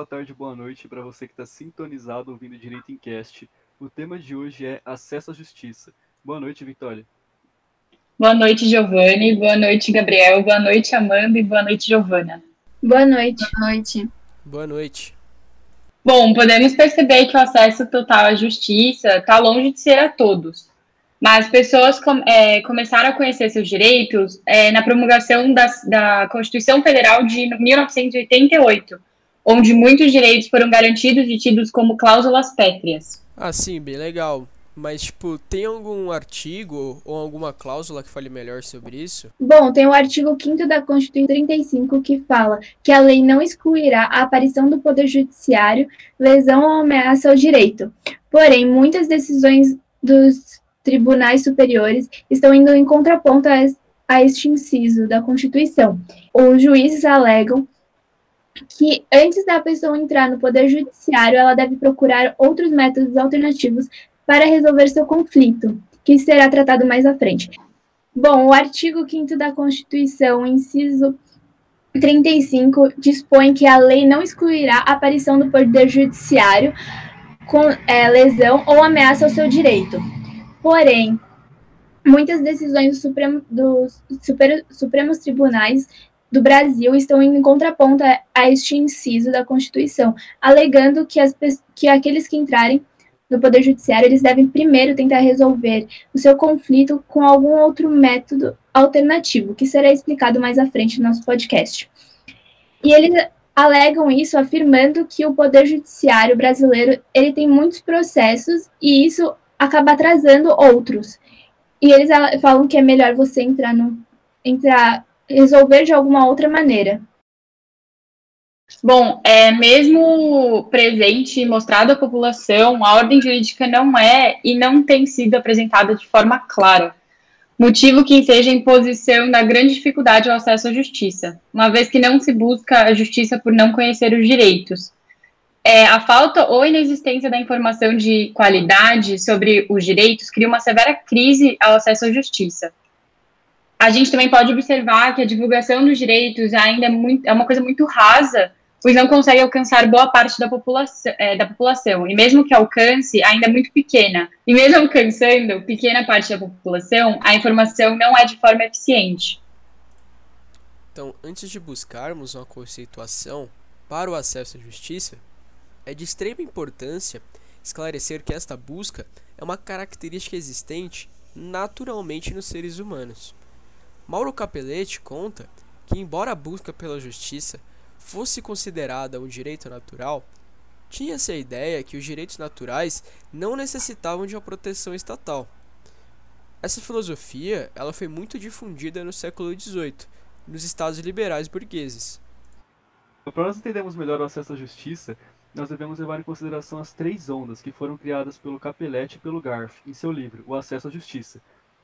boa tarde, boa noite para você que está sintonizado ouvindo Direito em Cast. O tema de hoje é acesso à justiça. Boa noite, Vitória. Boa noite, Giovanni. Boa noite, Gabriel. Boa noite, Amanda. E boa noite, Giovana. Boa noite. Boa noite. Boa noite. Bom, podemos perceber que o acesso total à justiça está longe de ser a todos. Mas pessoas com, é, começaram a conhecer seus direitos é, na promulgação da, da Constituição Federal de 1988, onde muitos direitos foram garantidos e tidos como cláusulas pétreas. Ah, sim, bem legal. Mas, tipo, tem algum artigo ou alguma cláusula que fale melhor sobre isso? Bom, tem o artigo 5 da Constituição 35 que fala que a lei não excluirá a aparição do Poder Judiciário, lesão ou ameaça ao direito. Porém, muitas decisões dos tribunais superiores estão indo em contraponto a, a este inciso da Constituição. Os juízes alegam que antes da pessoa entrar no Poder Judiciário, ela deve procurar outros métodos alternativos para resolver seu conflito, que será tratado mais à frente. Bom, o artigo 5 da Constituição, inciso 35, dispõe que a lei não excluirá a aparição do Poder Judiciário com é, lesão ou ameaça ao seu direito. Porém, muitas decisões do Supremo, dos Supremos Tribunais do Brasil estão em contraponto a, a este inciso da Constituição, alegando que, as, que aqueles que entrarem no Poder Judiciário, eles devem primeiro tentar resolver o seu conflito com algum outro método alternativo, que será explicado mais à frente no nosso podcast. E eles alegam isso afirmando que o Poder Judiciário brasileiro ele tem muitos processos e isso acaba atrasando outros. E eles falam que é melhor você entrar no entrar resolver de alguma outra maneira. Bom, é, mesmo presente e mostrado à população, a ordem jurídica não é e não tem sido apresentada de forma clara, motivo que enseja a imposição da grande dificuldade ao acesso à justiça, uma vez que não se busca a justiça por não conhecer os direitos. É, a falta ou inexistência da informação de qualidade sobre os direitos cria uma severa crise ao acesso à justiça. A gente também pode observar que a divulgação dos direitos ainda é, muito, é uma coisa muito rasa pois não consegue alcançar boa parte da população, é, da população. E mesmo que alcance, ainda é muito pequena. E mesmo alcançando pequena parte da população, a informação não é de forma eficiente. Então, antes de buscarmos uma conceituação para o acesso à justiça, é de extrema importância esclarecer que esta busca é uma característica existente naturalmente nos seres humanos. Mauro Capelletti conta que, embora a busca pela justiça fosse considerada um direito natural, tinha-se a ideia que os direitos naturais não necessitavam de uma proteção estatal. Essa filosofia ela foi muito difundida no século XVIII, nos estados liberais burgueses. Para nós entendermos melhor o acesso à justiça, nós devemos levar em consideração as três ondas que foram criadas pelo Capelletti e pelo Garf em seu livro, O Acesso à Justiça.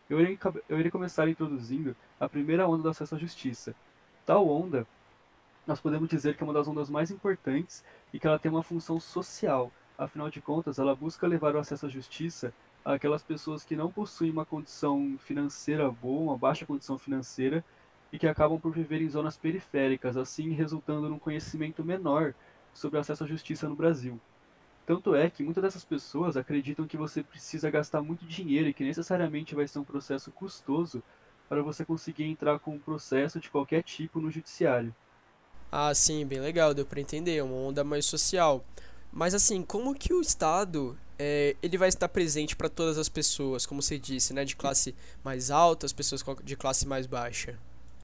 Eu irei, eu irei começar introduzindo a primeira onda do acesso à justiça. Tal onda nós podemos dizer que é uma das ondas mais importantes e que ela tem uma função social. Afinal de contas, ela busca levar o acesso à justiça àquelas pessoas que não possuem uma condição financeira boa, uma baixa condição financeira, e que acabam por viver em zonas periféricas, assim resultando num conhecimento menor sobre o acesso à justiça no Brasil. Tanto é que muitas dessas pessoas acreditam que você precisa gastar muito dinheiro e que necessariamente vai ser um processo custoso para você conseguir entrar com um processo de qualquer tipo no judiciário. Ah, sim, bem legal, deu para entender, uma onda mais social. Mas assim, como que o Estado é, ele vai estar presente para todas as pessoas, como você disse, né, de classe mais alta, as pessoas de classe mais baixa?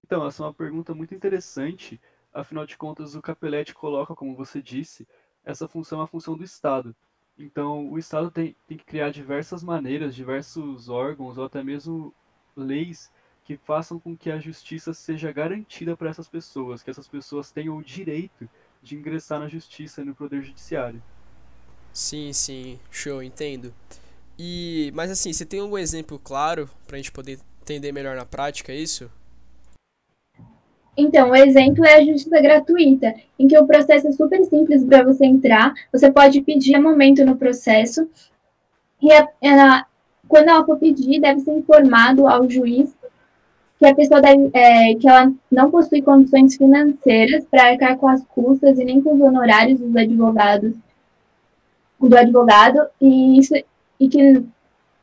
Então, essa é uma pergunta muito interessante. Afinal de contas, o Capelletti coloca, como você disse, essa função é a função do Estado. Então, o Estado tem, tem que criar diversas maneiras, diversos órgãos ou até mesmo leis que façam com que a justiça seja garantida para essas pessoas, que essas pessoas tenham o direito de ingressar na justiça e no poder judiciário. Sim, sim, show, entendo. E, mas assim, você tem algum exemplo claro para a gente poder entender melhor na prática isso? Então, o exemplo é a justiça gratuita, em que o processo é super simples para você entrar, você pode pedir a momento no processo, e ela, quando ela for pedir, deve ser informado ao juiz que a pessoa deve, é, que ela não possui condições financeiras para arcar com as custas e nem com os honorários dos advogados do advogado e isso e que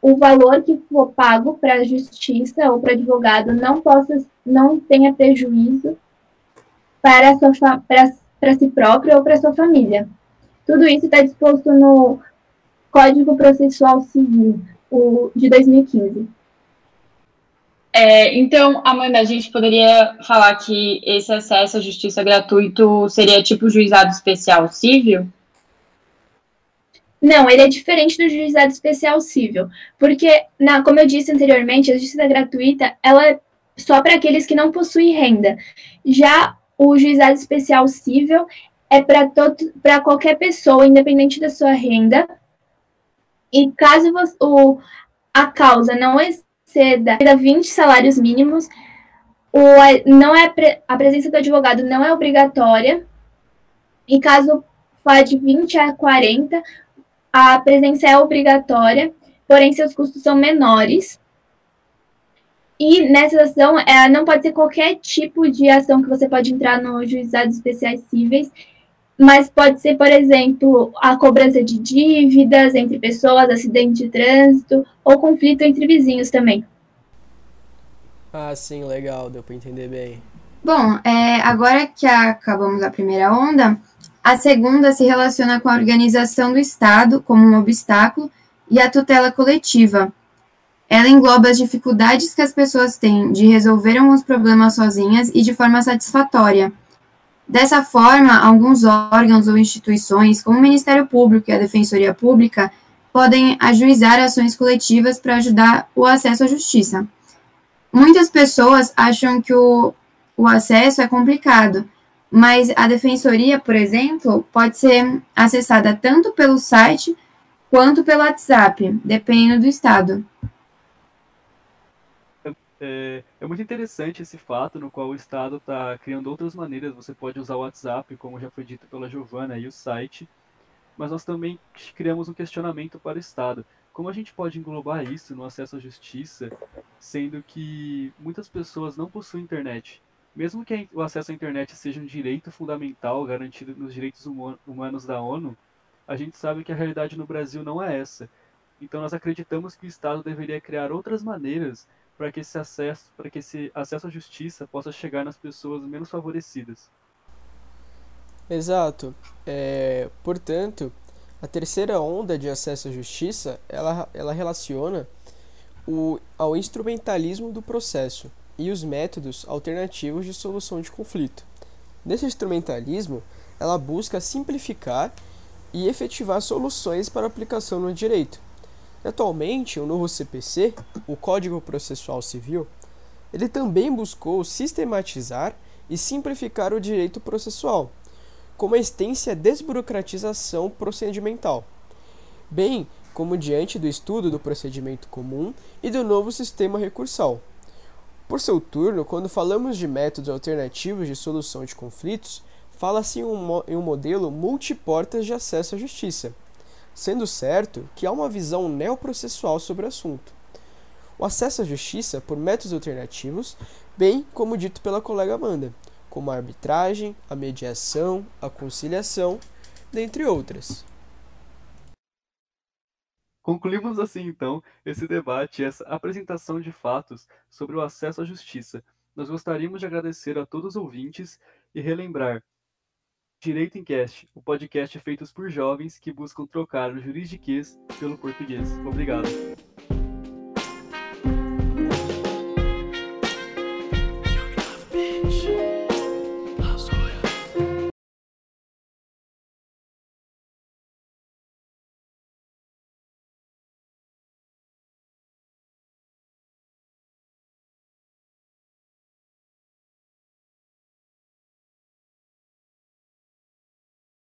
o valor que for pago para a justiça ou para advogado não possa não tenha prejuízo para sua para, para si próprio ou para sua família. Tudo isso está disposto no Código Processual Civil, o de 2015. É, então, Amanda, a gente poderia falar que esse acesso à justiça gratuito seria tipo juizado especial civil? Não, ele é diferente do juizado especial civil, porque, na, como eu disse anteriormente, a justiça gratuita ela é só para aqueles que não possuem renda. Já o juizado especial civil é para qualquer pessoa, independente da sua renda. E caso você, o, a causa não exceda 20 salários mínimos, o, não é, a presença do advogado não é obrigatória. E caso for de 20 a 40, a presença é obrigatória, porém seus custos são menores. E nessa ação, é, não pode ser qualquer tipo de ação que você pode entrar no juizados especiais cíveis, mas pode ser, por exemplo, a cobrança de dívidas entre pessoas, acidente de trânsito ou conflito entre vizinhos também. Ah, sim, legal, deu para entender bem. Bom, é, agora que acabamos a primeira onda, a segunda se relaciona com a organização do Estado como um obstáculo e a tutela coletiva, ela engloba as dificuldades que as pessoas têm de resolver os problemas sozinhas e de forma satisfatória. Dessa forma, alguns órgãos ou instituições, como o Ministério Público e a Defensoria Pública, podem ajuizar ações coletivas para ajudar o acesso à justiça. Muitas pessoas acham que o, o acesso é complicado, mas a defensoria, por exemplo, pode ser acessada tanto pelo site quanto pelo WhatsApp, dependendo do estado. É, é, muito interessante esse fato no qual o Estado está criando outras maneiras. Você pode usar o WhatsApp, como já foi dito pela Giovana, e o site. Mas nós também criamos um questionamento para o Estado. Como a gente pode englobar isso no acesso à justiça, sendo que muitas pessoas não possuem internet? Mesmo que o acesso à internet seja um direito fundamental garantido nos direitos humanos da ONU, a gente sabe que a realidade no Brasil não é essa. Então nós acreditamos que o Estado deveria criar outras maneiras para que esse acesso, para que esse acesso à justiça possa chegar nas pessoas menos favorecidas. Exato. É, portanto, a terceira onda de acesso à justiça, ela, ela relaciona o, ao instrumentalismo do processo e os métodos alternativos de solução de conflito. Nesse instrumentalismo, ela busca simplificar e efetivar soluções para aplicação no direito, Atualmente, o novo CPC, o Código Processual Civil, ele também buscou sistematizar e simplificar o direito processual, com uma extensa desburocratização procedimental, bem como diante do estudo do procedimento comum e do novo sistema recursal. Por seu turno, quando falamos de métodos alternativos de solução de conflitos, fala-se em um modelo multiportas de acesso à justiça sendo certo que há uma visão neoprocessual sobre o assunto. O acesso à justiça por métodos alternativos, bem como dito pela colega Amanda, como a arbitragem, a mediação, a conciliação, dentre outras. Concluímos assim então esse debate, essa apresentação de fatos sobre o acesso à justiça. Nós gostaríamos de agradecer a todos os ouvintes e relembrar Direito em Cast, o podcast feito por jovens que buscam trocar o juridiquês pelo português. Obrigado.